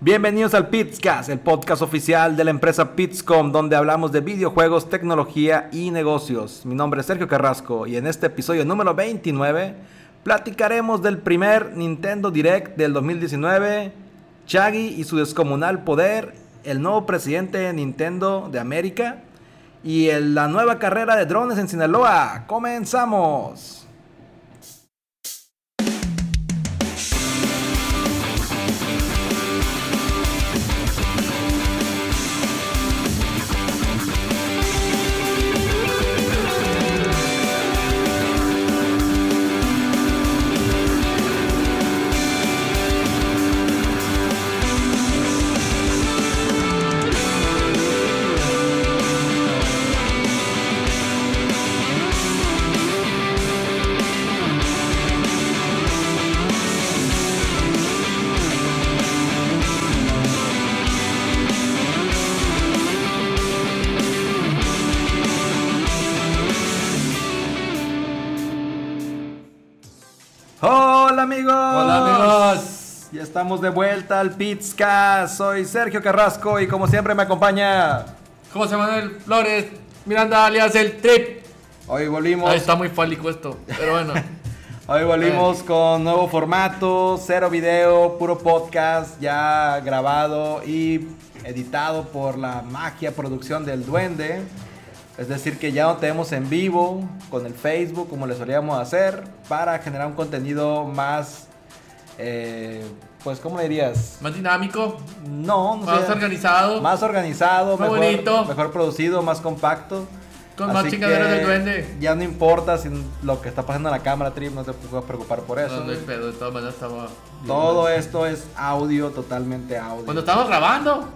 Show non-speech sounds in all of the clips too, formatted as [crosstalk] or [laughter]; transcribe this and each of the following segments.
Bienvenidos al Pitscast, el podcast oficial de la empresa Pitscom, donde hablamos de videojuegos, tecnología y negocios. Mi nombre es Sergio Carrasco y en este episodio número 29 platicaremos del primer Nintendo Direct del 2019, Chaggy y su descomunal poder, el nuevo presidente de Nintendo de América y la nueva carrera de drones en Sinaloa. ¡Comenzamos! Estamos de vuelta al Pizca. Soy Sergio Carrasco y como siempre me acompaña José Manuel Flores Miranda alias el Trip. Hoy volvimos. está muy fálico esto, pero bueno. [laughs] Hoy volvimos con nuevo formato, cero video, puro podcast ya grabado y editado por la magia producción del duende. Es decir, que ya no tenemos en vivo con el Facebook como le solíamos hacer para generar un contenido más eh, pues, ¿cómo le dirías? Más dinámico. No, no Más organizado. Más organizado, más mejor, bonito. Mejor producido, más compacto. Con más chingaderas del duende. Ya no importa si lo que está pasando en la cámara, Trip, no te puedes preocupar por eso. No, no hay pedo, de todas maneras estaba. Todo esto es audio, totalmente audio. Cuando estamos grabando,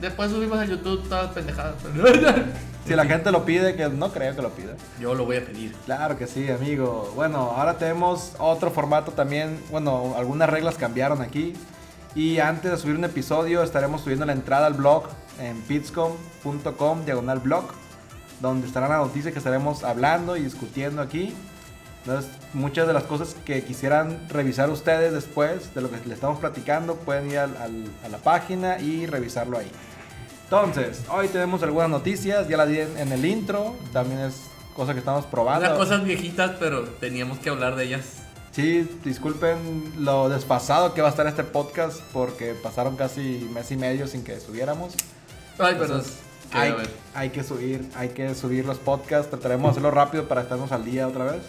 después subimos a YouTube todas pendejadas. [laughs] Si la gente lo pide, que no creo que lo pida. Yo lo voy a pedir. Claro que sí, amigo. Bueno, ahora tenemos otro formato también. Bueno, algunas reglas cambiaron aquí. Y antes de subir un episodio, estaremos subiendo la entrada al blog en pitscom.com, diagonal blog, donde estarán las noticias que estaremos hablando y discutiendo aquí. Entonces, muchas de las cosas que quisieran revisar ustedes después de lo que les estamos platicando, pueden ir a la página y revisarlo ahí. Entonces, hoy tenemos algunas noticias, ya las di en, el intro, también es cosa que estamos probando. Unas cosas viejitas, pero teníamos que hablar de ellas. Sí, disculpen lo desfasado que va a estar este podcast porque pasaron casi mes y medio sin que subiéramos. Ay, perdón. Hay, hay, que subir, hay que subir los podcasts, trataremos de hacerlo rápido para estarnos al día otra vez.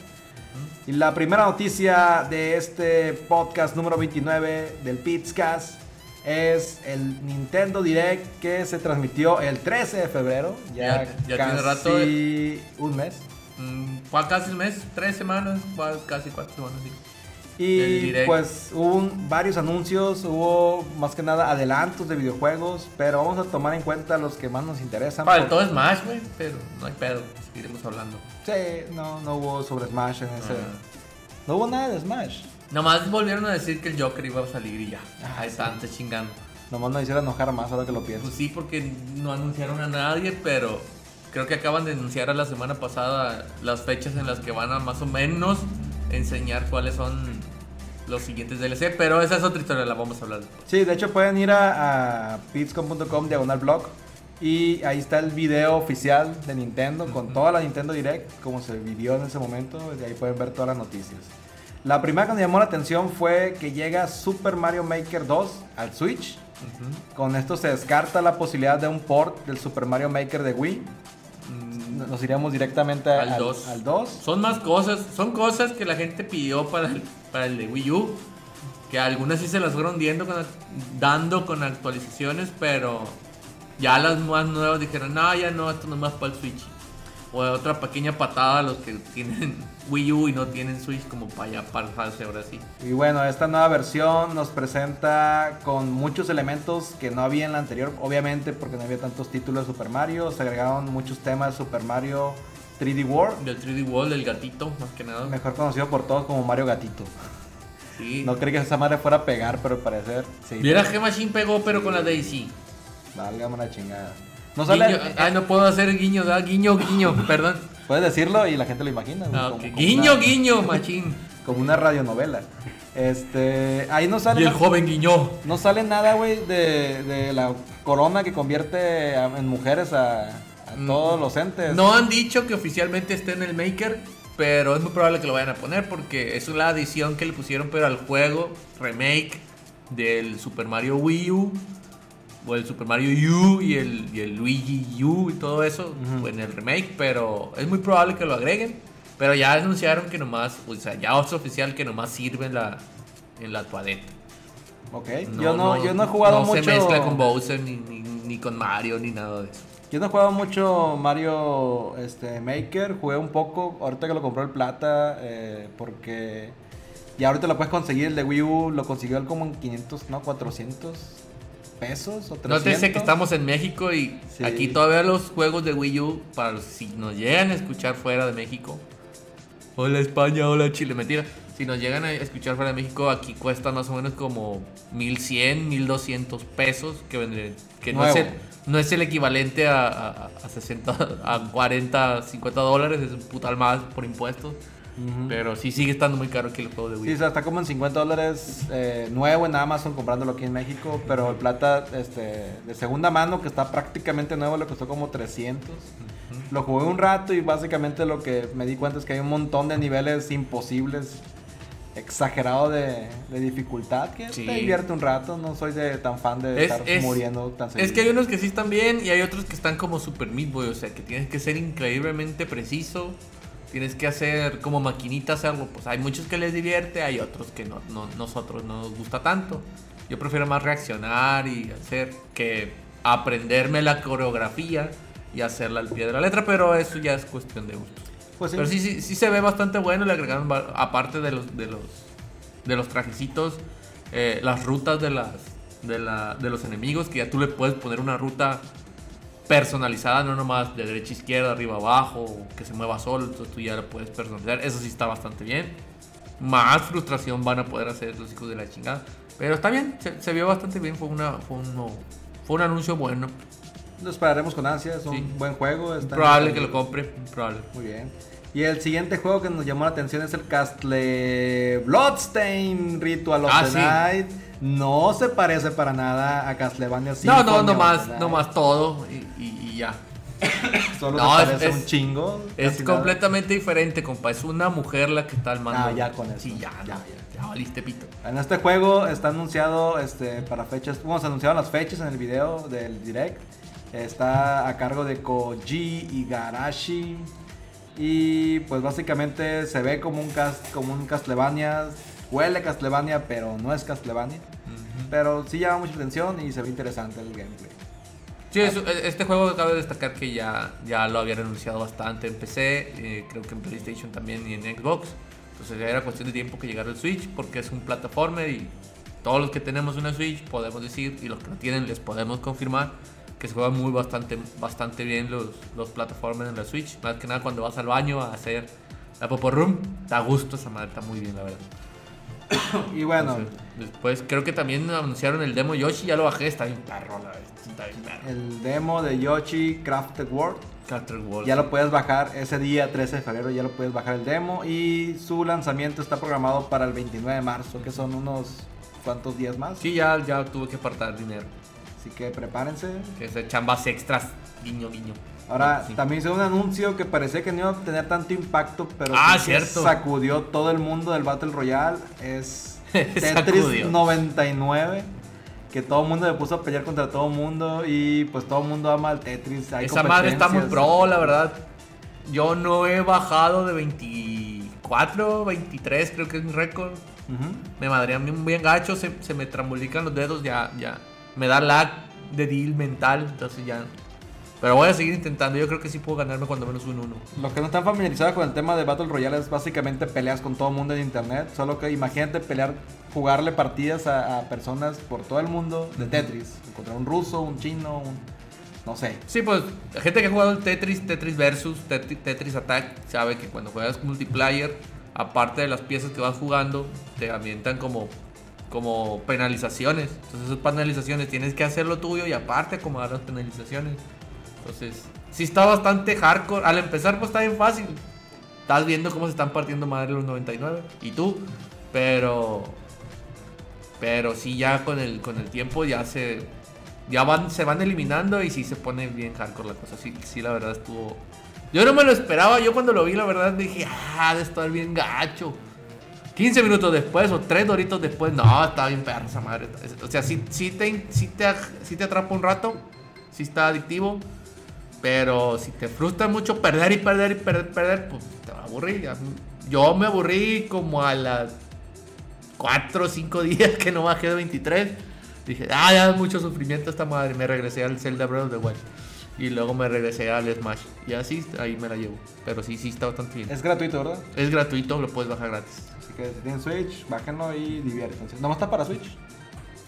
Y la primera noticia de este podcast número 29 del Pitscast es el Nintendo Direct que se transmitió el 13 de febrero. Ya, ya, casi tiene rato. un mes. Mm, fue casi un mes, tres semanas, casi cuatro semanas. Y pues hubo varios anuncios, hubo más que nada adelantos de videojuegos, pero vamos a tomar en cuenta los que más nos interesan. Para todo Smash, güey, pero no hay pedo, seguiremos hablando. Sí, no, no hubo sobre Smash en ese. Ah. No hubo nada de Smash. Nomás volvieron a decir que el Joker iba a salir y ya. Ah, Ahí está, antes chingando. Nomás no hicieron enojar más ahora que lo pienso. Pues sí, porque no anunciaron a nadie, pero creo que acaban de anunciar a la semana pasada las fechas en las que van a más o menos enseñar cuáles son los siguientes DLC, pero esa es otra historia, la vamos a hablar después. Sí, de hecho pueden ir a, a pitscom.com diagonal blog y ahí está el video oficial de Nintendo con toda la Nintendo Direct, como se vivió en ese momento, de ahí pueden ver todas las noticias. La primera que me llamó la atención fue que llega Super Mario Maker 2 al Switch. Con esto se descarta la posibilidad de un port del Super Mario Maker de Wii. Mm. Nos iríamos directamente al, 2. Son más cosas, son cosas que la gente pidió para el, para el de Wii U. Que algunas sí se las fueron dando con actualizaciones, pero ya las más nuevas dijeron, no, ya no, esto no es más para el Switch o otra pequeña patada a los que tienen [laughs] Wii U y no tienen Switch como para ya pasarse ahora sí. Y bueno, esta nueva versión nos presenta con muchos elementos que no había en la anterior, obviamente porque no había tantos títulos de Super Mario, se agregaron muchos temas de Super Mario 3D World. Del 3D World, del gatito, más que nada. Mejor conocido por todos como Mario Gatito. Sí. No creí que esa madre fuera a pegar, pero al parecer sí. Mira que Machine pegó, pero con la Daisy. Válgame una chingada. No sale. Ay, no puedo hacer guiño, ¿verdad? Guiño, guiño, [laughs] perdón. Puedes decirlo y la gente lo imagina. Ah, guiño, guiño, machín. como una radionovela. Este, ahí no sale Y el joven guiñó. no sale nada, güey, de, de la corona que convierte a- en mujeres a, a Mm. todos los entes. No han dicho que oficialmente esté en el Maker, pero es muy probable que lo vayan a poner porque es la adición que le pusieron pero al juego remake del Super Mario Wii U o el Super Mario U y el, y el Luigi U y todo eso Ujú. en el remake, pero es muy probable que lo agreguen. Pero ya anunciaron que nomás, o sea, ya es oficial que nomás sirve en la, en la toadeta. Ok, yo, no, yo no he jugado no mucho. se mezcla con Bowser ni, ni, ni con Mario ni nada de eso. Yo no he jugado mucho Mario este, Maker, jugué un poco, ahorita que lo compró el Plata, eh, porque ya ahorita lo puedes conseguir, el de Wii U lo consiguió como en 500, no, 400 pesos o 300. Nótese que estamos en México y Sí. aquí todavía los juegos de Wii U, para los, si nos llegan a escuchar fuera de México, hola España, hola Chile, mentira, si nos llegan a escuchar fuera de México, aquí cuesta más o menos como 1100, 1200 pesos, que vendría, que no es, el, no es el equivalente a, a, a 60, a 40, 50 dólares, es un putal más por impuestos, Pero sí sigue estando muy caro aquí el juego de Wii Sí, o sea, está como en 50 dólares eh, nuevo en Amazon comprándolo aquí en México, pero el Plata este, de segunda mano, que está prácticamente nuevo, le costó como 300. Lo jugué un rato y básicamente lo que me di cuenta es que hay un montón de niveles imposibles, exagerado de, de dificultad, que Sí. te divierte un rato. No soy de, tan fan de Es- estar es- muriendo tan seguido. Es que hay unos que sí están bien y hay otros que están como Super Meat Boy, o sea, que tienes que ser increíblemente preciso, tienes que hacer como maquinitas algo, pues hay muchos que les divierte, hay otros que no, no- nosotros no nos gusta tanto. Yo prefiero más reaccionar y hacer que aprenderme la coreografía y hacerla al pie de la letra, pero eso ya es cuestión de gusto. Pues sí. Pero sí, sí, sí se ve bastante bueno. Le agregaron, aparte de los, de los, de los trajecitos, eh, las rutas de, las, de, la, de los enemigos, que ya tú le puedes poner una ruta personalizada, no nomás de derecha a izquierda, arriba abajo, que se mueva solo, entonces tú ya la puedes personalizar. Eso sí está bastante bien. Más frustración van a poder hacer los hijos de la chingada. Pero está bien, se, se vio bastante bien. Fue, una, fue, un, fue un anuncio bueno. Lo esperaremos con ansia, es un Sí. buen juego. está Probable en- que lo compre, probable. Muy bien. Y el siguiente juego que nos llamó la atención es el Castle Bloodstain Ritual of Ah, the sí. Night. No se parece para nada a Castlevania No, Symphony no, of no the más, Night. no más todo y, y- y ya. [coughs] Solo No, se es- parece es- un chingo. Es nada. completamente diferente, compa. Es una mujer la que está al mando. Ah, ya con eso. Sí, ya, ya, ya, ya valiste pito. En este juego está anunciado este, para fechas. Bueno, se anunciaron las fechas en el video del direct. Está a cargo de Koji Igarashi. Y pues básicamente se ve como un, cas- como un Castlevania. Huele Castlevania, pero no es Castlevania. Pero sí llama mucha atención y se ve interesante el gameplay. Sí, eso- e- este juego cabe destacar que ya, ya lo habían anunciado bastante en PC, eh, creo que en PlayStation también y en Xbox. Entonces ya era cuestión de tiempo que llegara el Switch porque es un plataformer y todos los que tenemos una Switch podemos decir y los que no tienen les podemos confirmar que se juegan muy bastante, bastante bien los, los plataformers en la Switch. Más que nada cuando vas al baño a hacer la Popo Room, da gusto esa madre, está muy bien la verdad. [coughs] Y bueno, Entonces, después creo que también anunciaron el demo Yoshi, ya lo bajé, está bien perro está bien perro. el demo de Yoshi Crafted World. Carter World. Ya lo puedes bajar ese día 13 de febrero, ya lo puedes bajar el demo y su lanzamiento está programado para el 29 de marzo, que son unos cuantos días más. Sí, ya, ya tuve que apartar dinero. Así que prepárense. Que es de chambas extras. Guiño, guiño. Ahora, Sí. también hizo un anuncio que parecía que no iba a tener tanto impacto, pero Ah, sí cierto. sacudió todo el mundo del Battle Royale. Es [laughs] Tetris Sacudió. 99. Que todo el mundo le puso a pelear contra todo el mundo y pues todo el mundo ama al Tetris. Hay Esa madre está muy pro, la verdad. Yo no he bajado de 24, 23, creo que es mi récord. Ujú. Me madrean bien, bien gacho, se, se me trambulican los dedos, ya, ya. Me da lag de deal mental, entonces ya. Pero voy a seguir intentando, yo creo que sí puedo ganarme cuando menos un 1. Los que no están familiarizados con el tema de Battle Royale es básicamente peleas con todo el mundo en internet. Solo que imagínate pelear, jugarle partidas a, a personas por todo el mundo de Tetris. Contra un ruso, un chino, un. No sé. Sí, pues gente que ha jugado el Tetris, Tetris Versus, Tetris, Tetris Attack, sabe que cuando juegas multiplayer, aparte de las piezas que vas jugando, te ambientan como, como penalizaciones. Entonces esas penalizaciones tienes que hacer lo tuyo y aparte acomodar las penalizaciones. Entonces, sí está bastante hardcore. Al empezar pues está bien fácil. estás viendo cómo se están partiendo madre los 99 y tú, pero pero sí ya con el con el tiempo ya se ya van se van eliminando y sí se pone bien hardcore la cosa. Sí, sí la verdad estuvo Yo no me lo esperaba, yo cuando lo vi la verdad dije, "Ah, de estar bien gacho." 15 minutos después o 3 doritos después, no, está bien perra esa madre. O sea, sí, sí, te, sí, te, sí te atrapa un rato, sí está adictivo, pero si te frustra mucho perder y perder y perder, perder, pues te va a aburrir. Yo me aburrí como a las 4 o 5 [laughs] días que no bajé de 23. Dije, ah, ya mucho sufrimiento esta madre. Me regresé al Zelda Breath of the Wild. Y luego me regresé al Smash. Y así, ahí me la llevo. Pero sí, sí está bastante bien. Es gratuito, ¿verdad? Es gratuito, lo puedes bajar gratis. Así que si tienen Switch, bájenlo y diviértanse. ¿Nomás está para Switch?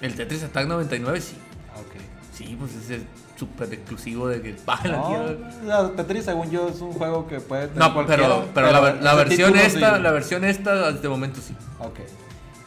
El Tetris Attack 99 sí. Ah, Ok. Sí, pues ese es súper exclusivo de que [laughs] bajen la No, Tetris, según yo, es un juego que puede tener No, cualquiera, pero, pero la, ver- la ese versión esta, sí. la versión esta, de momento sí. Ok.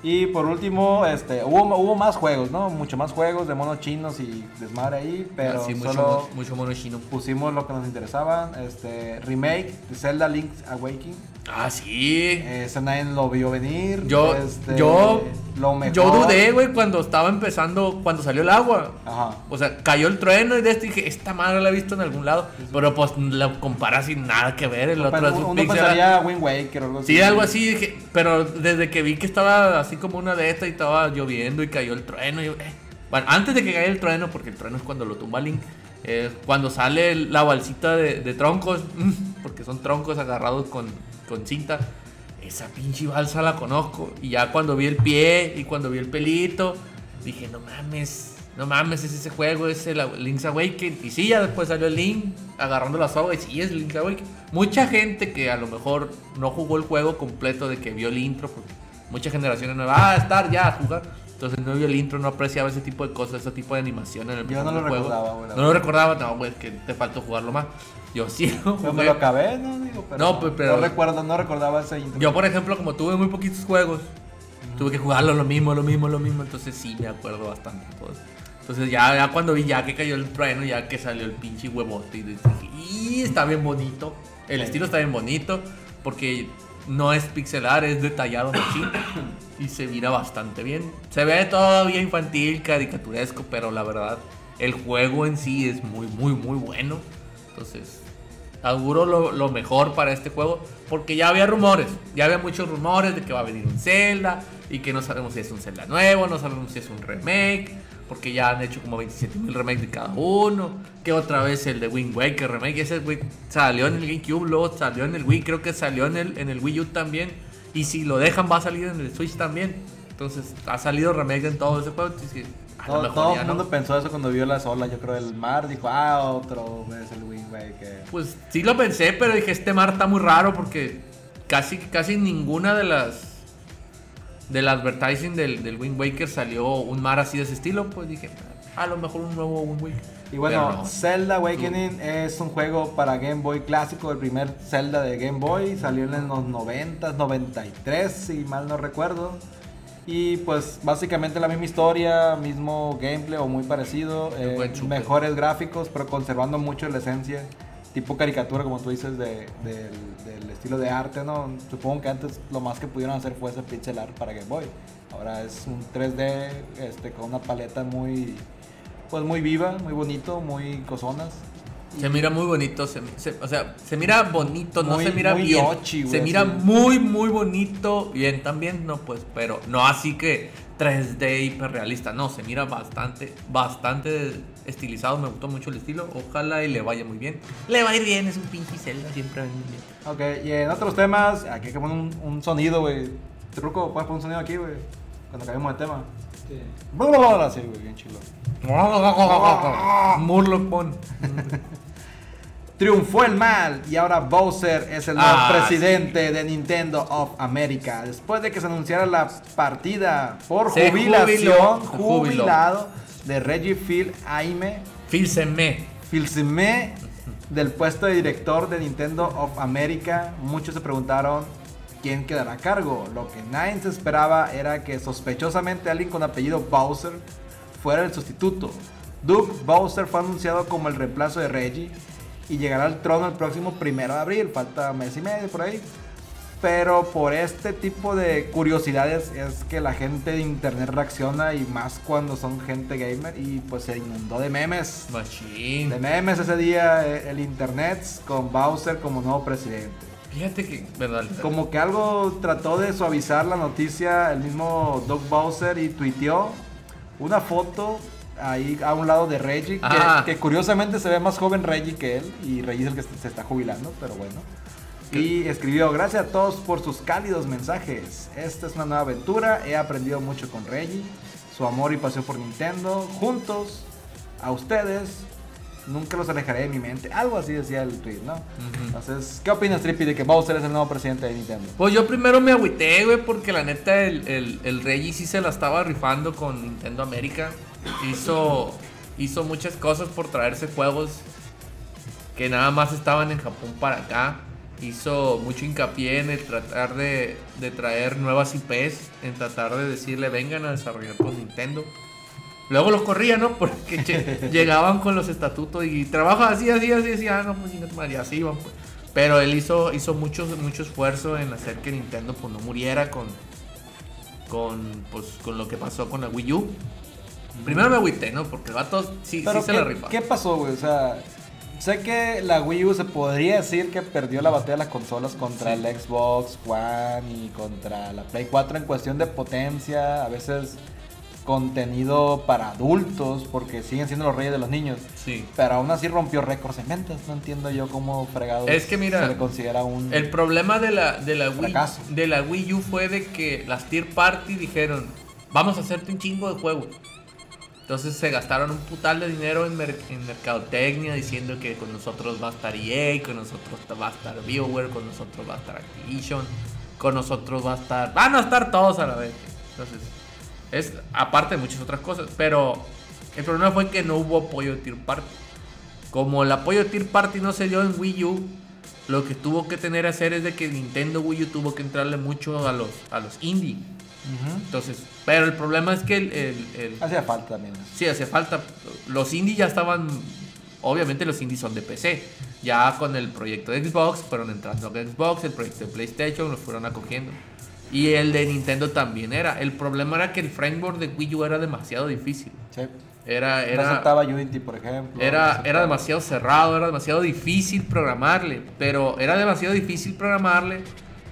Y por último, este, hubo, hubo más juegos, ¿no? Mucho más juegos de monos chinos y desmadre ahí, pero sí, mucho, solo mucho mono chino. pusimos lo que nos interesaban. Este, remake de Zelda Link's Awakening. Ah, sí. Ese nadie lo vio venir. Yo, este, yo, lo mejor. yo dudé, güey, cuando estaba empezando, cuando salió el agua. Ajá. O sea, cayó el trueno y de esto dije, esta madre la he visto en algún lado. Pero pues la comparas sin nada que ver. El otro es uno un uno pensaría Wind Waker o algo así. Sí, algo así, dije, pero desde que vi que estaba así como una de estas y estaba lloviendo y cayó el trueno, eh. bueno, antes de que caiga el trueno, porque el trueno es cuando lo tumba Link, eh, cuando sale la balsita de, de troncos, [laughs] porque son troncos agarrados con, con cinta, esa pinche balsa la conozco, y ya cuando vi el pie y cuando vi el pelito, dije, no mames. No mames, es ese juego, es el Link's Awakening. Y sí, ya después salió el Link agarrando la soga y sí, es Link's Awakening. Mucha gente que a lo mejor no jugó el juego completo de que vio el intro, porque muchas generaciones no va a estar ya a jugar. Entonces no vio el intro, no apreciaba ese tipo de cosas, ese tipo de animación en el Yo no lo juego. recordaba, güey, No lo recordaba, no, güey, es que te faltó jugarlo más. Yo sí lo Pero me jugué. lo acabé, ¿no? Digo, pero No, pero- no recuerdo, no recordaba ese intro. Yo, por ejemplo, como tuve muy poquitos juegos, tuve que jugarlo lo mismo, lo mismo, lo mismo. Entonces sí me acuerdo bastante todo. Entonces ya, ya cuando vi ya que cayó el trueno, ya que salió el pinche huevote, y dije, y está bien bonito. El estilo está bien bonito, porque no es pixelar, es detallado machín. Y se mira bastante bien. Se ve todavía infantil, caricaturesco, pero la verdad, el juego en sí es muy, muy, muy bueno. Entonces, auguro lo, lo mejor para este juego porque ya había rumores, ya había muchos rumores de que va a venir un Zelda y que no sabemos si es un Zelda nuevo, no sabemos si es un remake, porque ya han hecho como 27 mil remakes de cada uno, que otra vez el de Wind Waker remake, ese güey salió en el GameCube, luego salió en el Wii, creo que salió en el, en el Wii U también, y si lo dejan va a salir en el Switch también, entonces ha salido remake en todo ese juego, Todo, todo el no. mundo pensó eso cuando vio las olas, yo creo, del mar. Dijo, ah, otro es el Wind Waker. Pues sí lo pensé, pero dije, este mar está muy raro porque casi, casi ninguna de las del advertising del, del Wind Waker salió un mar así de ese estilo. Pues dije, a lo mejor un nuevo Wind Waker. Y bueno, no. Zelda Awakening es un juego para Game Boy clásico, el primer Zelda de Game Boy, salió en los 90, 93, si mal no recuerdo. Y pues básicamente la misma historia, mismo gameplay o muy parecido, eh, mejores gráficos, pero conservando mucho la esencia, tipo caricatura como tú dices, de- del, del estilo de arte, ¿no? Supongo que antes lo más que pudieron hacer fue ese pixel art para Game Boy. Ahora es un 3D este, con una paleta muy, pues muy viva, muy bonito, muy cosonas. Se mira muy bonito, se, se- o sea, se mira bonito, no se mira bien. yochi, güey, se mira muy, muy bonito, bien también, no pues, pero no así que 3D hiperrealista, no, se mira bastante, bastante estilizado, me gustó mucho el estilo, ojalá y le vaya muy bien. Le va a ir bien, es un pinche Zelda, siempre va a ir bien. Ok, y en otros temas, aquí hay que poner un, un sonido, güey. Truco, puedes poner un sonido aquí, güey. Cuando cambiemos de tema. Así, güey, bien. [laughs] Murloc pon. Triunfó el mal y ahora Bowser es el nuevo Ah, presidente de Nintendo of America. Después de que se anunciara la partida por Se jubilación, jubiló. Jubilado de Reggie Phil Aime, Filseme. Filsime del puesto de director de Nintendo of America. Muchos se preguntaron quién quedará a cargo. Lo que nadie se esperaba era que sospechosamente alguien con apellido Bowser fuera el sustituto. Doug Bowser fue anunciado como el reemplazo de Reggie y llegará al trono el próximo primero de abril. Falta mes y medio por ahí. Pero por este tipo de curiosidades es que la gente de internet reacciona y más cuando son gente gamer y pues se inundó de memes. Machine. De memes ese día eh, el internet con Bowser como nuevo presidente. Fíjate que, verdad. Como que algo trató de suavizar la noticia el mismo Doug Bowser y tuiteó una foto ahí a un lado de Reggie, que, que curiosamente se ve más joven Reggie que él y Reggie es el que se está jubilando, pero bueno. Y escribió, gracias a todos por sus cálidos mensajes. Esta es una nueva aventura, he aprendido mucho con Reggie, su amor y pasión por Nintendo. Juntos, a ustedes, nunca los alejaré de mi mente. Algo así decía el tweet, ¿no? Entonces, ¿qué opinas, Trippy, de que Bowser es el nuevo presidente de Nintendo? Pues yo primero me agüité, güey, porque la neta el, el, el Reggie sí se la estaba rifando con Nintendo América. Hizo, hizo muchas cosas por traerse juegos que nada más estaban en Japón para acá. Hizo mucho hincapié en el tratar de, de traer nuevas IPs, en tratar de decirle vengan a desarrollar con Nintendo. Luego los corría, ¿no? Porque [laughs] llegaban con los estatutos y trabaja así, así, así, así, ah, no, pues chinga tu madre", y así iban, pues. Pero él hizo, hizo mucho, mucho esfuerzo en hacer que Nintendo pues, no muriera con, con, pues, con lo que pasó con la Wii U. Primero me agüité, ¿no? Porque el vato sí, Pero sí se ¿qué, la rifa. ¿qué pasó, güey? O sea, sé que la Wii U se podría decir que perdió la batalla de las consolas contra Sí. el Xbox One y contra la Play 4 en cuestión de potencia, a veces contenido para adultos, porque siguen siendo los reyes de los niños. Sí. Pero aún así rompió récords en ventas. No entiendo yo cómo fregado Es que mira, se le considera un. El problema de la, de la, Wii, de la Wii U fue de que las tier party dijeron, vamos a hacerte un chingo de juegos. Entonces se gastaron un putal de dinero en, mer- en mercadotecnia diciendo que con nosotros va a estar EA, con nosotros va a estar BioWare, con nosotros va a estar Activision, con nosotros va a estar... Van a estar todos a la vez. Entonces, es aparte de muchas otras cosas. Pero el problema fue que no hubo apoyo de tier party. Como el apoyo de Tier Party no se dio en Wii U, lo que tuvo que tener hacer es de que Nintendo Wii U tuvo que entrarle mucho a los, a los indie. Entonces, pero el problema es que el, el- el- Hacía falta también. sí hace falta. Los indie ya estaban, obviamente los indies son de PC. Ya con el proyecto de Xbox fueron entrando a Xbox, el proyecto de PlayStation los fueron acogiendo. Y el de Nintendo también era. El problema era que el framework de Wii U era demasiado difícil. Sí. Era, No era, aceptaba Unity, por ejemplo. no era, aceptaba- era demasiado cerrado, era demasiado difícil programarle, pero era demasiado difícil programarle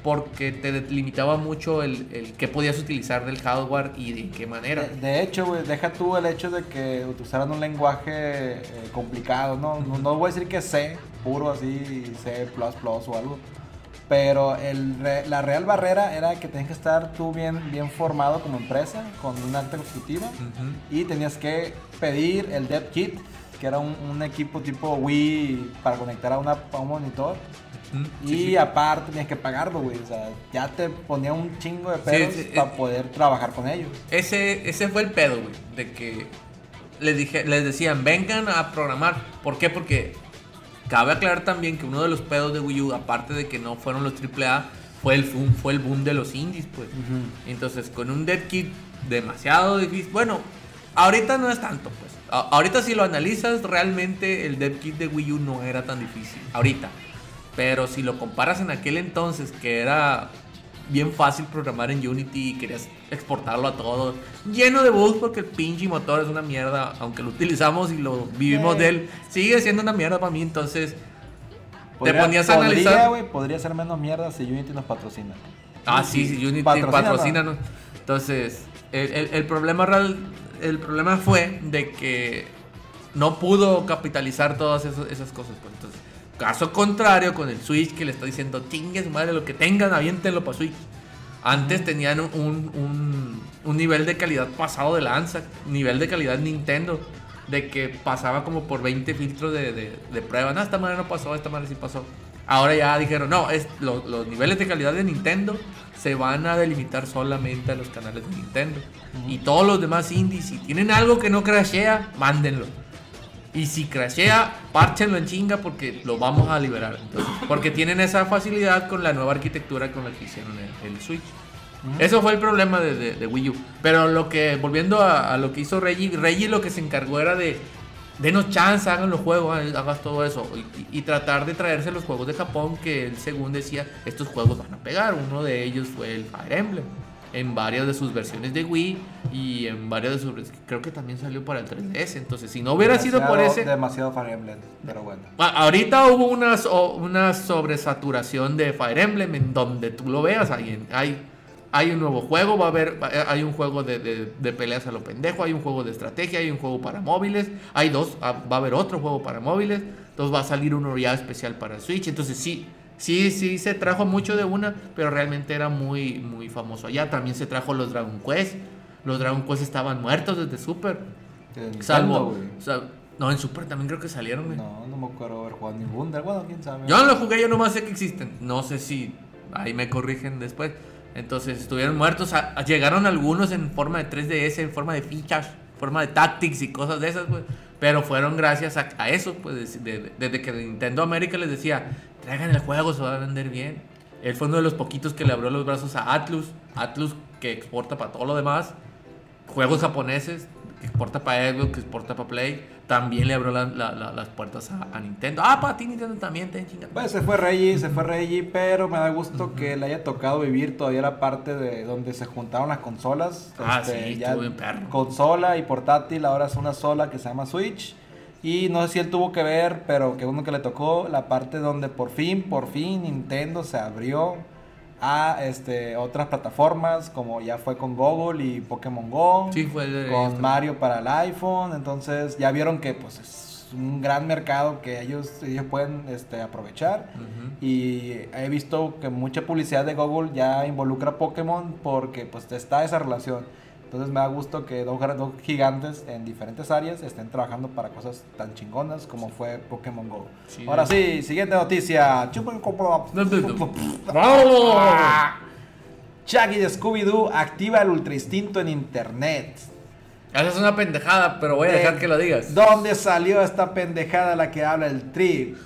porque te limitaba mucho el, el qué podías utilizar del hardware y de qué manera. De, de hecho, güey, deja tú el hecho de que usaran un lenguaje eh, complicado, ¿no? ¿no? no voy a decir que C, puro así, C++ o algo. Pero el la real barrera era que tenías que estar tú bien, bien formado como empresa, con una acta constitutiva, Ujú. y tenías que pedir el Dev Kit, que era un, un equipo tipo Wii para conectar a, una, a un monitor. Y Sí, aparte tenías que pagarlo, güey. O sea, ya te ponía un chingo de pedos sí, para eh, poder trabajar con ellos. Ese, ese fue el pedo, güey, de que les, dije, les decían, vengan a programar. ¿Por qué? Porque cabe aclarar también que uno de los pedos de Wii U, aparte de que no fueron los AAA, fue el, boom, fue el boom de los indies, pues. Entonces, con un dev kit demasiado difícil. Bueno, ahorita no es tanto, pues. A- ahorita, si lo analizas, realmente el dev kit de Wii U no era tan difícil. Ahorita. Pero si lo comparas en aquel entonces, que era bien fácil programar en Unity y querías exportarlo a todo, lleno de bugs porque el pinche motor es una mierda, aunque lo utilizamos y lo vivimos de él, sigue siendo una mierda para mí. Entonces, Podría- ponías a podría, analizar- podría ser menos mierda si Unity nos patrocina. Ah, sí, sí, Unity patrocina, Entonces, el, el- el problema real, el problema fue de que no pudo capitalizar todas esas, esas cosas. pues. Caso contrario con el Switch que le está diciendo, chingue su madre, lo que tengan, aviéntenlo para Switch. Antes tenían un, un- un- nivel de calidad pasado de lanza, nivel de calidad Nintendo, de que pasaba como por 20 filtros de, de, de prueba. No, esta madre no pasó, esta madre sí pasó. Ahora ya dijeron, no, es, lo- los niveles de calidad de Nintendo se van a delimitar solamente a los canales de Nintendo. Y todos los demás indies, si tienen algo que no crashea, mándenlo. Y si crashea, párchenlo en chinga porque lo vamos a liberar. Entonces, porque tienen esa facilidad con la nueva arquitectura con la que hicieron el, el Switch. Eso fue el problema de, de- de Wii U. Pero lo que, volviendo a, a lo que hizo Reggie, Reggie lo que se encargó era de denos chance, hagan los juegos, hagas todo eso. Y, y, tratar de traerse los juegos de Japón que él según decía, estos juegos van a pegar. Uno de ellos fue el Fire Emblem. En varias de sus versiones de Wii y en varias de sus... Creo que también salió para el 3DS. Entonces, si no hubiera sido por ese... Demasiado Fire Emblem, pero bueno. Ahorita hubo una, una sobresaturación de Fire Emblem en donde tú lo veas. Hay, hay hay un nuevo juego, va a haber, hay un juego de, de, peleas a lo pendejo, hay un juego de estrategia, hay un juego para móviles, hay dos, ah, va a haber otro juego para móviles, entonces va a salir uno ya especial para Switch, entonces sí, sí, sí se trajo mucho de una, pero realmente era muy, muy famoso allá, también se trajo los Dragon Quest, los Dragon Quest estaban muertos desde Super, salvo, no, en Super también creo que salieron, No, no me acuerdo haber jugado ningún, bueno, quién sabe. Yo no lo jugué, yo nomás sé que existen, no sé si, ahí me corrigen después. Entonces estuvieron muertos. llegaron algunos en forma de 3DS, en forma de fichas, en forma de tactics y cosas de esas, pues. Pero fueron gracias a, eso, pues, desde que Nintendo América les decía, traigan el juego, se va a vender bien. Él fue uno de los poquitos que le abrió los brazos a Atlus. Atlus que exporta para todo lo demás. Juegos japoneses, exporta para Xbox, que exporta para Play también le abrió las puertas a, Nintendo. Ah, para ti Nintendo también, ten chingada. Pues se fue Reggie, se fue Reggie, pero me da gusto que le haya tocado vivir todavía la parte de donde se juntaron las consolas. Ah, este, sí, ya perro. Consola y portátil, ahora es una sola que se llama Switch. Y no sé si él tuvo que ver, pero que uno que le tocó, la parte donde por fin, por fin Nintendo se abrió a este, otras plataformas, como ya fue con Google y Pokémon Go, sí, fue con Mario para el iPhone, entonces ya vieron que pues es un gran mercado que ellos, ellos pueden este, aprovechar. Y he visto que mucha publicidad de Google ya involucra Pokémon porque pues está esa relación. Entonces me da gusto que dos, dos, gigantes en diferentes áreas estén trabajando para cosas tan chingonas como fue Pokémon Go. Ahora sí, siguiente noticia. Chaggy [laughs] de Scooby-Doo activa el ultra instinto en internet. Esa es una pendejada, pero voy a dejar que lo digas. ¿Dónde salió esta pendejada la que habla el trip?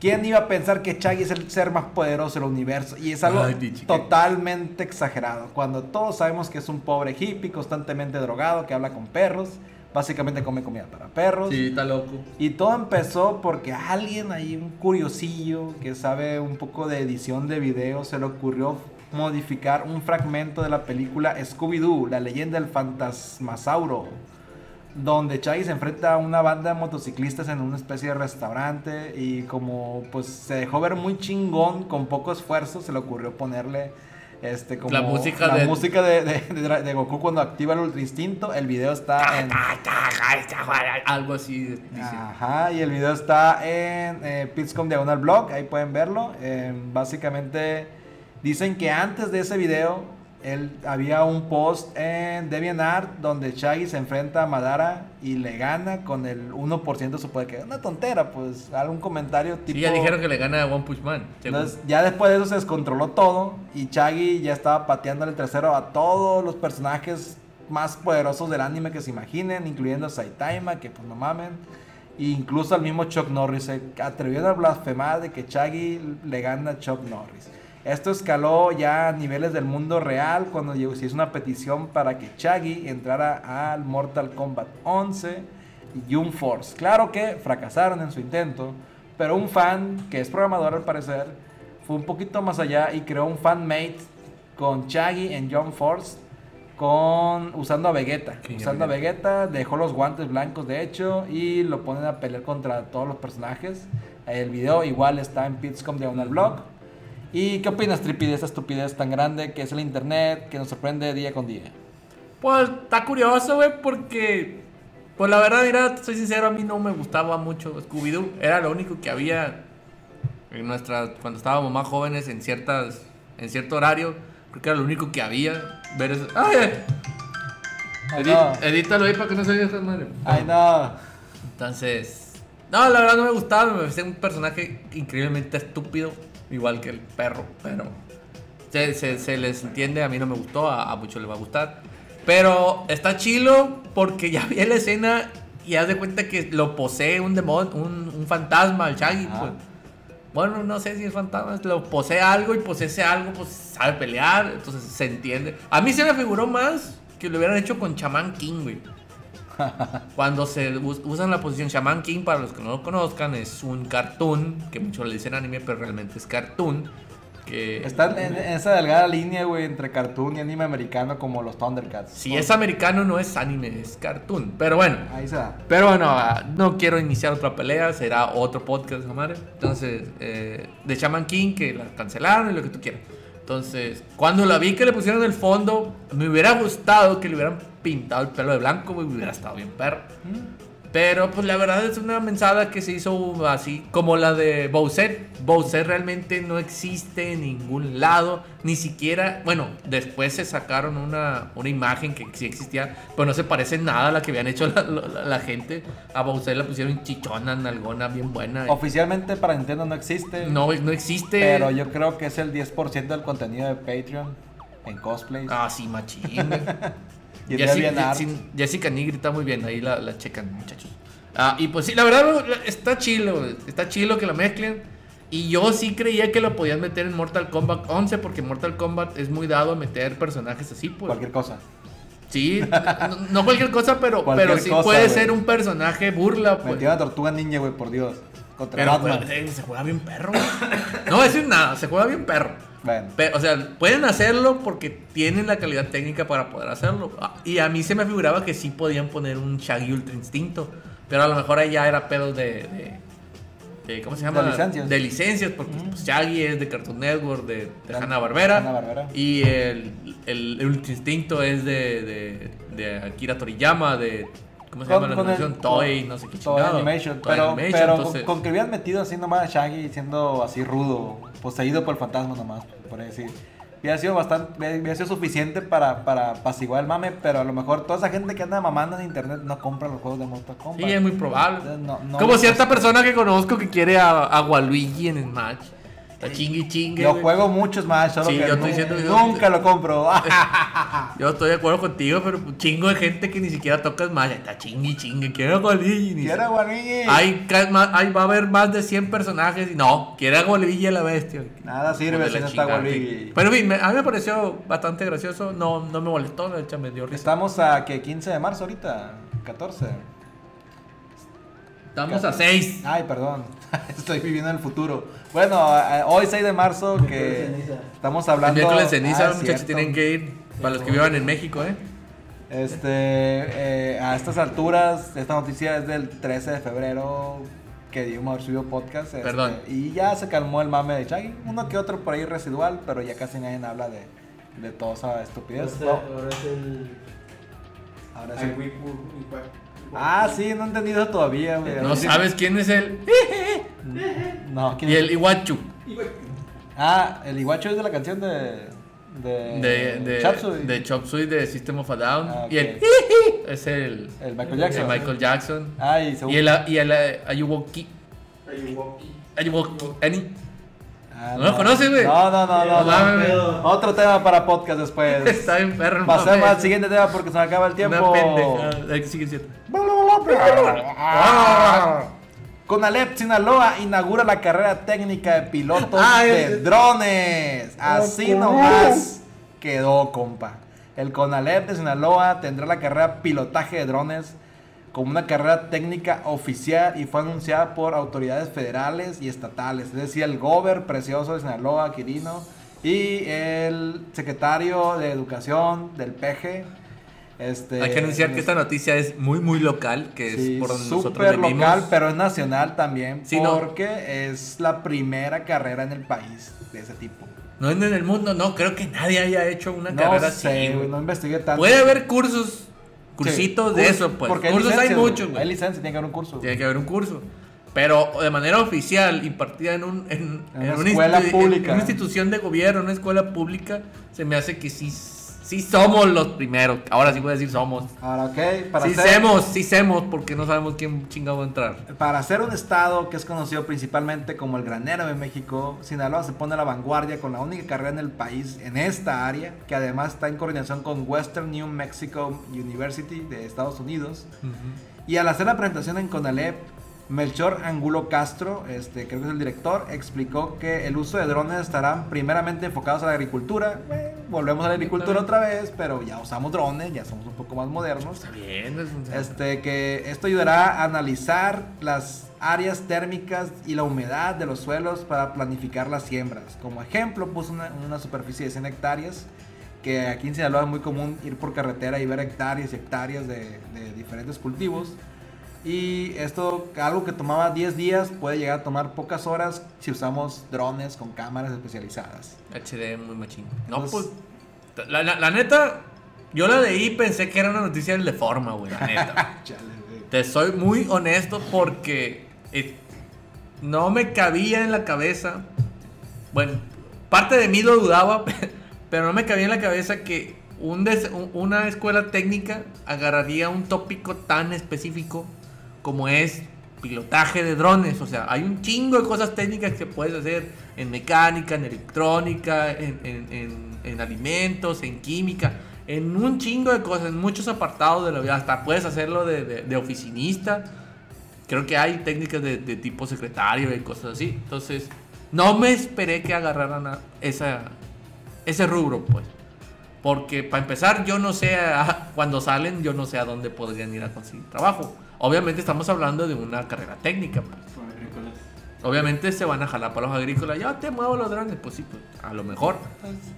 ¿Quién iba a pensar que Chaggy es el ser más poderoso del universo? Y es algo totalmente exagerado. Cuando todos sabemos que es un pobre hippie constantemente drogado que habla con perros. Básicamente come comida para perros. Sí, está loco. Y todo empezó porque alguien ahí, un curiosillo que sabe un poco de edición de video, se le ocurrió modificar un fragmento de la película Scooby-Doo, la leyenda del fantasmasauro donde Chaggy se enfrenta a una banda de motociclistas en una especie de restaurante y como pues se dejó ver muy chingón con poco esfuerzo se le ocurrió ponerle este como la música, la de... música de, de, Goku cuando activa el ultra instinto el video está en algo así dice. ajá y el video está en eh, Pitscom Diagonal Blog ahí pueden verlo eh, básicamente dicen que antes de ese video él, había un post en DeviantArt donde Shaggy se enfrenta a Madara y le gana con el 1% de su poder. Que una tontera, pues, algún comentario tipo... Sí, ya dijeron que le gana a One Punch Man. Entonces, ya después de eso se descontroló todo y Shaggy ya estaba pateando el tercero a todos los personajes más poderosos del anime que se imaginen, incluyendo a Saitama, que pues no mamen. E incluso al mismo Chuck Norris se atrevió a blasfemar de que Shaggy le gana a Chuck Norris. Esto escaló ya a niveles del mundo real cuando se hizo una petición para que Chaggy entrara al Mortal Kombat 11 y Jump Force. Claro que fracasaron en su intento, pero un fan, que es programador al parecer, fue un poquito más allá y creó un fanmate con Chaggy en Jump Force con usando a Vegeta. Usando a Vegeta, dejó los guantes blancos de hecho y lo ponen a pelear contra todos los personajes. El video igual está en Pitscom de Blog. ¿Y qué opinas, Tripi, de esa estupidez tan grande que es el internet, que nos sorprende día con día? Pues está curioso, güey, porque. Pues la verdad, mira, soy sincero, a mí no me gustaba mucho Scooby-Doo. Era lo único que había en nuestra, cuando estábamos más jóvenes en ciertas en cierto horario. Creo que era lo único que había. Ver eso. ¡Ay! Edítalo ahí para que no se vea esa madre. ¡Ay, no! Entonces. No, la verdad no me gustaba. Me parecía un personaje increíblemente estúpido igual que el perro, pero se, les entiende, a mí no me gustó, a, muchos les va a gustar. Pero está chilo porque ya vi la escena y haz de cuenta que lo posee un demonio, un, fantasma, el Shaggy. Pues. Bueno, no sé si es fantasma, lo posee algo y posee ese algo, pues sabe pelear, entonces se entiende. A mí se me figuró más que lo hubieran hecho con Chaman King, güey. [laughs] Cuando se us- usan la posición Shaman King, para los que no lo conozcan, es un cartoon, que muchos le dicen anime, pero realmente es cartoon. Que Está en, esa delgada línea, güey, entre cartoon y anime americano como los Thundercats. si es americano, no es anime, es cartoon. Pero bueno, Ahí se da. Pero bueno, ah, no quiero iniciar otra pelea, será otro podcast, madre. Entonces, eh, de Shaman King, que la cancelaron y lo que tú quieras. Entonces, cuando la vi que le pusieron el fondo, me hubiera gustado que le hubieran pintado el pelo de blanco, güey, hubiera estado bien perro. Pero pues la verdad es una mensada que se hizo así como la de Bowser. Bowser realmente no existe en ningún lado, ni siquiera, bueno, después se sacaron una, una imagen que sí existía, pero no se parece nada a la que habían hecho la, la- la gente. A Bowser le pusieron chichona, nalgona, bien buena. Oficialmente para Nintendo no existe. No, no existe. Pero yo creo que es el 10% del contenido de Patreon en cosplay. Ah, sí, machín. [laughs] y Jessica. Jessica- Nigri está muy bien, ahí la, la checan, muchachos. Ah, y pues sí, la verdad está chilo, güey, está chilo que la mezclen. Y yo sí creía que lo podían meter en Mortal Kombat 11 porque Mortal Kombat es muy dado a meter personajes así, pues. Cualquier cosa. Sí, no, no cualquier cosa, pero, Cualquier pero sí cosa, puede ser un personaje burla, pues. Metió tortuga ninja, güey, por Dios. Contra Pero Batman. pues, eh, se juega bien perro. No a decir nada, se juega bien perro. Bueno. Pe- o sea, pueden hacerlo porque tienen la calidad técnica para poder hacerlo. Ah, Y a mí se me figuraba que sí podían poner un Shaggy Ultra Instinto. Pero a lo mejor ahí ya era pedo de. de- de- ¿Cómo se llama? De licencias. De licencias, porque pues, Shaggy es de Cartoon Network, de, de Han- Hanna-Barbera. Hanna-Barbera. Y el, el, el Ultra Instinto es de, de, de Akira Toriyama, de. ¿Cómo se llama la el- animación? Toy, no sé qué Toy chingado. Animation. Toy pero Animation, pero entonces- con que hubieran metido así nomás a Shaggy siendo así rudo, poseído por el fantasma nomás, por decir. Hubiera sido bastante, hubiera sido suficiente para, para apaciguar el mame, pero a lo mejor toda esa gente que anda mamando en internet no compra los juegos de Mortal Kombat. Sí, es muy probable. No- no Como cierta persona que conozco que quiere a, a Waluigi en Smash. Está chingue. Yo güey. juego muchos más, solo Sí, que yo estoy diciendo- nunca lo compro. [laughs] Yo estoy de acuerdo contigo, pero chingo de gente que ni siquiera toca Smash. Está chingue y chingue. Quiere a Waluigi. ni Quiero Waluigi. Hay, hay- va a haber más de 100 personajes. y No, quiere a Waluigi a la bestia. Nada sirve si no está sí. Pero en fin, me- a mí me pareció bastante gracioso. No, no me molestó, me dio risa. Estamos a que 15 de marzo ahorita, 14. Estamos a 6. Ay, perdón. [laughs] Estoy viviendo en el futuro. Bueno, eh, hoy 6 de marzo que estamos El hablando miércoles de ceniza, Ah, muchachos, cierto. tienen que ir. Para los que vivan en México, ¿eh? Este, eh, a estas alturas, esta noticia es del 13 de febrero que dimos haber subido podcast. este, Perdón. Y ya se calmó el mame de Shaggy. Uno que otro por ahí residual, pero ya casi nadie habla de, de toda esa estupidez. Ahora es el. ahora Ay, sí. Ah, sí, no he entendido todavía, güey. No sabes quién es el. [laughs] No, ¿quién Y es? el Iwachu. Ah, el iguacho es de la canción de. De. De, de, Chop Suey. de Chop Suey de System of a Down. Ah, Y el. [laughs] Es el. El Michael Jackson. Michael Jackson. Ah, y Y el, y el eh, Ayuwoki. Ayuwoki. Ayuwoki. Ah, ¿No lo conoces, güey? No, no, no, no. No no. Otro tema para podcast después. [laughs] Está enfermo. Pasemos al siguiente tema porque se me acaba el tiempo. Siendo. Conalep Sinaloa inaugura la carrera técnica de pilotos Ah, de es- drones. Así nomás quedó, compa. El Conalep de Sinaloa tendrá la carrera pilotaje de drones como una carrera técnica oficial y fue anunciada por autoridades federales y estatales. Es decir, el gober precioso de Sinaloa, Quirino, y el secretario de Educación del PG. Este, Hay que anunciar que esta noticia es muy, muy local, que Sí, es por donde nosotros súper vivimos. local, pero es nacional también, Sí, no. porque es la primera carrera en el país de ese tipo. No en el mundo, no, creo que nadie haya hecho una No carrera sé, así. no investigué tanto. Puede haber cursos, cursitos Sí, de eso, pues. Porque cursos hay licencias, muchos, Hay güey. licencia, tiene que haber un curso. Tiene que haber un curso. Pero de manera oficial, impartida en, un, en, En una escuela pública. en una institución de gobierno, una escuela pública, se me hace que sí, sí somos los primeros. Ahora sí voy a decir somos. Ahora, ok, para Sí ser, semos, sí semos, porque no sabemos quién chingado va a entrar. para ser un estado que es conocido principalmente como el granero de México, Sinaloa se pone a la vanguardia con la única carrera en el país en esta área, que además está en coordinación con Western New Mexico University de Estados Unidos. Y al hacer la presentación en Conalep, Melchor Angulo Castro, este, creo que es el director, explicó que el uso de drones estarán primeramente enfocados a la agricultura. Eh, volvemos a la agricultura otra vez, pero ya usamos drones, ya somos un poco más modernos. Está bien. es- Este, que esto ayudará a analizar las áreas térmicas y la humedad de los suelos para planificar las siembras. Como ejemplo, puso una, una superficie de 100 hectáreas, que aquí en Sinaloa es muy común ir por carretera y ver hectáreas y hectáreas de, de diferentes cultivos. Y esto, algo que tomaba 10 días, puede llegar a tomar pocas horas si usamos drones con cámaras especializadas. HD muy machín. No, Entonces- pues. La, la- la neta, yo la leí y pensé que era una noticia del de forma, güey. La neta. [laughs] Chale, güey. Te soy muy honesto porque eh, no me cabía en la cabeza. Bueno, parte de mí lo dudaba, [laughs] pero no me cabía en la cabeza que un des- un- una escuela técnica agarraría un tópico tan específico como es pilotaje de drones. O sea, hay un chingo de cosas técnicas que puedes hacer en mecánica, en electrónica, en, en- en- en alimentos, en química, en un chingo de cosas, en muchos apartados de la vida. Hasta puedes hacerlo de, de- de oficinista. Creo que hay técnicas de, de tipo secretario y cosas así. Entonces, no me esperé que agarraran a esa, ese rubro, pues. Porque para empezar, yo no sé, a- cuando salen, yo no sé a dónde podrían ir a conseguir trabajo. Obviamente estamos hablando de una carrera técnica, pues. Obviamente se van a jalar para los agrícolas. Yo te muevo los drones, pues sí, pues, a lo mejor.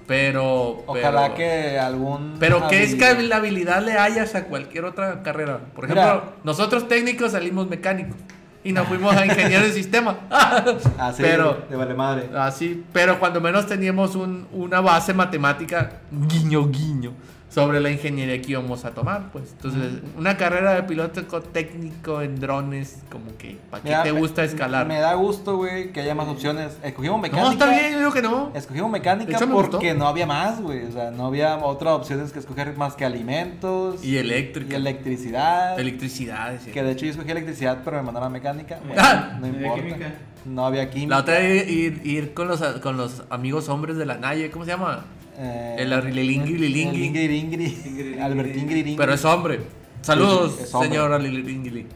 Pero. Ojalá pero- que algún... Pero ¿qué es que la habilidad le hayas a cualquier otra carrera? Por Mira. ejemplo, nosotros técnicos salimos mecánicos y nos fuimos a ingenieros de sistema. [laughs] Así, pero de vale madre. así, pero cuando menos teníamos un- una base matemática guiño guiño sobre la ingeniería que íbamos a tomar, pues. Entonces, una carrera de piloto co- técnico en drones, como que ¿para qué te gusta escalar? Me da gusto, güey, que haya más opciones. Escogimos mecánica. no, está bien, yo digo que no. Escogimos mecánica porque gustó. no había más, güey. O sea, no había otras opciones que escoger más que alimentos. Y eléctrica. y electricidad. Electricidad, sí. Que de hecho yo escogí electricidad, pero me mandaron a mecánica. Bueno, Ah, no ¿no había importa. química? No había química. La otra vez ir, ir con, los, con los amigos hombres de la Naye, ¿cómo se llama? Eh, El Lingui-Lingui. Albertín Griringui. Pero es hombre. Saludos, Sí, es hombre. señor Arrililingui.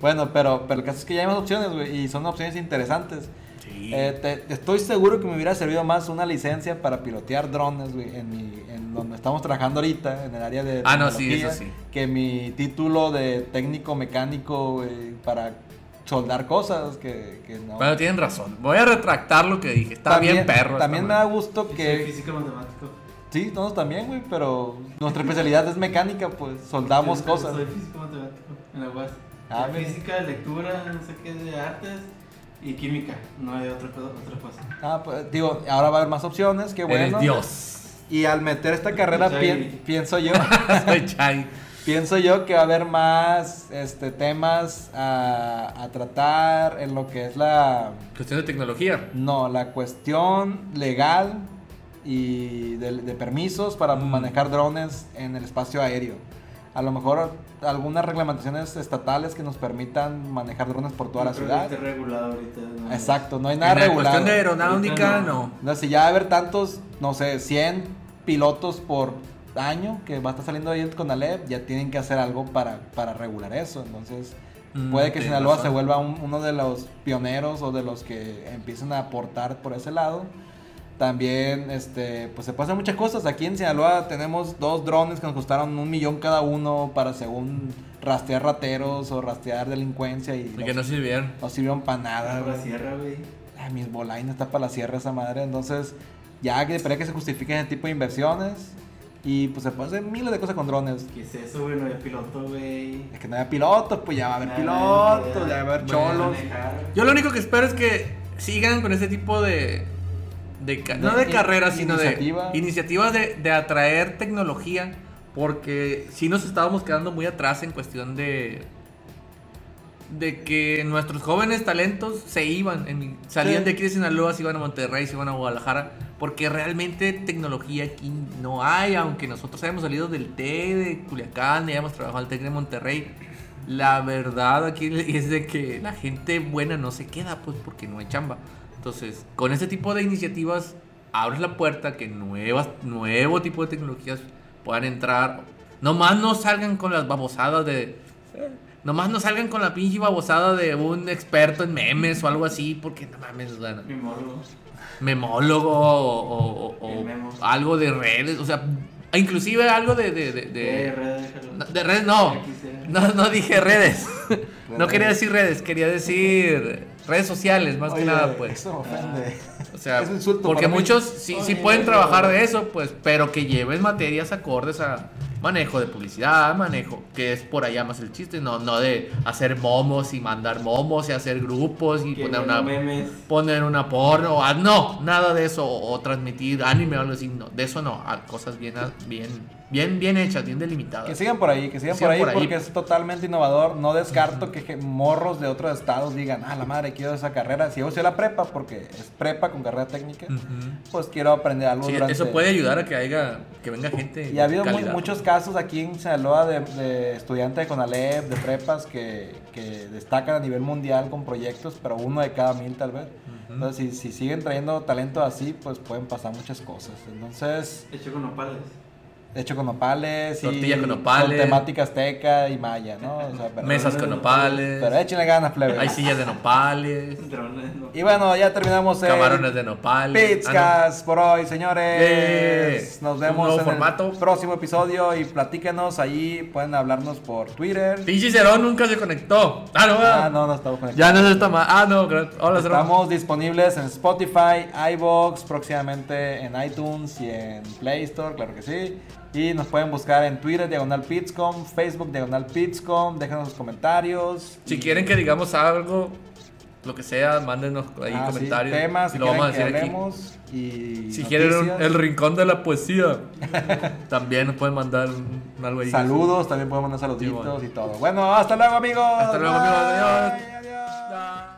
Bueno, pero, pero el caso es que ya hay más opciones, güey. Y son opciones interesantes. Sí. Eh, te- estoy seguro que me hubiera servido más una licencia para pilotear drones, güey, en, mi, en donde estamos trabajando ahorita, en el área de Ah, no, sí, eso sí. que mi título de técnico mecánico, güey, para soldar cosas que, que no. Bueno, tienen razón. Voy a retractar lo que dije. Está bien perro. También me da gusto Soy que... físico matemático. Sí, todos también, güey, pero nuestra especialidad es mecánica, pues soldamos Soy- cosas. Soy físico matemático en la UAS. Ah, física, lectura, no sé qué, de artes y química. No hay otra, co- otra cosa. Ah, pues, digo, ahora va a haber más opciones, qué bueno. Eres Dios. Y al meter esta carrera, pi- pienso yo... [laughs] Soy Chai. Pienso yo que va a haber más este, temas a, a tratar en lo que es la... Cuestión de tecnología. No, la cuestión legal y de, de permisos para Mm. manejar drones en el espacio aéreo. A lo mejor algunas reglamentaciones estatales que nos permitan manejar drones por toda la No creo ciudad. que esté regulado ahorita. no. Exacto, no hay nada en la regulado. cuestión de aeronáutica, no. no. No, si ya va a haber tantos, no sé, 100 pilotos por año que va a estar saliendo ahí con Alep, ya tienen que hacer algo para, para regular eso. Entonces, Mm, puede que Sinaloa razón. se vuelva un- uno de los pioneros o de los que empiecen a aportar por ese lado. También, este, pues se pasan muchas cosas. Aquí en Sinaloa tenemos dos drones que nos costaron un millón cada uno para según rastrear rateros o rastrear delincuencia y, Y que no sirvieron. no sirvieron para nada. Güey. la sierra, güey. Ay, mis bolainas está para la sierra esa madre. Entonces, ya que espera que se justifiquen ese tipo de inversiones. Y pues se pueden hacer miles de cosas con drones. ¿Qué es eso, güey? No hay piloto, güey. Es que no haya pilotos, pues ya va a haber pilotos, ya va a haber cholos. Yo lo único que espero es que sigan con ese tipo de. de ca- no De de in- carreras, sino iniciativa. de iniciativas de, de atraer tecnología. Porque sí nos estábamos quedando muy atrás en cuestión de. De que nuestros jóvenes talentos se iban. en- salían Sí. de aquí de Sinaloa, se iban a Monterrey, se iban a Guadalajara. Porque realmente tecnología aquí no hay. Aunque nosotros hayamos salido del TEC de Culiacán y hayamos trabajado el TEC de Monterrey. La verdad aquí es de que la gente buena no se queda, pues porque no hay chamba. Entonces, con ese tipo de iniciativas, abres la puerta que nuevas, nuevo tipo de tecnologías puedan entrar. Nomás no salgan con las babosadas de... "Eh, Nomás no salgan con la pinche babosada de un experto en memes o algo así, porque no mames, bueno, Mimólogo. memólogo o, o- o- algo de redes, o sea, inclusive algo de... de, de, de- De red, déjalo. no, de redes no, no, no dije redes, [laughs] no quería decir redes, quería decir redes sociales, más que nada, pues. Eso me ofende. O sea, Es un insulto porque para mí. muchos sí, sí Oye, pueden trabajar de eso, pues, pero que lleven materias acordes a manejo de publicidad, manejo, que es por allá más el chiste, no, no de hacer momos y mandar momos y hacer grupos y poner una, memes. poner una porno, ah, no, nada de eso, o, o transmitir anime o algo así, no, de eso no, cosas bien, bien, bien, bien hechas, bien delimitadas. Que sigan por ahí, que sigan, Sigan por, ahí por ahí. porque es totalmente innovador. No descarto que que morros de otros estados digan, ah, la madre, quiero esa carrera. Si yo soy la prepa, porque es prepa con carrera técnica, Ujú. pues quiero aprender algo Sí, durante... eso puede ayudar a que haya, que venga gente. Y ha habido de mu- calidad. muchos casos aquí en Sinaloa de, de estudiantes de Conalep, de prepas, que, que destacan a nivel mundial con proyectos, pero uno de cada mil tal vez. Entonces, si, si siguen trayendo talento así, pues pueden pasar muchas cosas. Entonces, Hecho con nopales. Hecho con nopales y Tortilla con nopales. temática azteca y maya, ¿no? O sea, pero, Mesas con nopales. pero échenle ganas, plebe. Hay sillas de nopales. [laughs] Drones. Y bueno, ya terminamos el Camarones de nopales. Pizcast por hoy, señores. Yeah. Nos vemos en formato. el próximo episodio y platíquenos ahí. Pueden hablarnos por Twitter. Ah. Pinche Cerón nunca se conectó. Ah, no, Ah, no, no estamos conectados. Ya no se está mal. Ah, no, hola, Cerón. Estamos disponibles en Spotify, iBox, próximamente en iTunes y en Play Store, claro que sí. Y nos pueden buscar en Twitter, Diagonal Pitscom, Facebook, Diagonal Pitscom. Déjenos sus comentarios. Si quieren que digamos algo, lo que sea, mándenos ahí ah, sí, comentarios. temas y que lo vamos a decir que aquí. Y Si quieren el rincón de la poesía, [laughs] también nos pueden mandar algo ahí. Saludos, también podemos mandar saluditos bueno. y todo. Bueno, hasta luego amigos. Hasta luego, amigos. Adiós. Bye.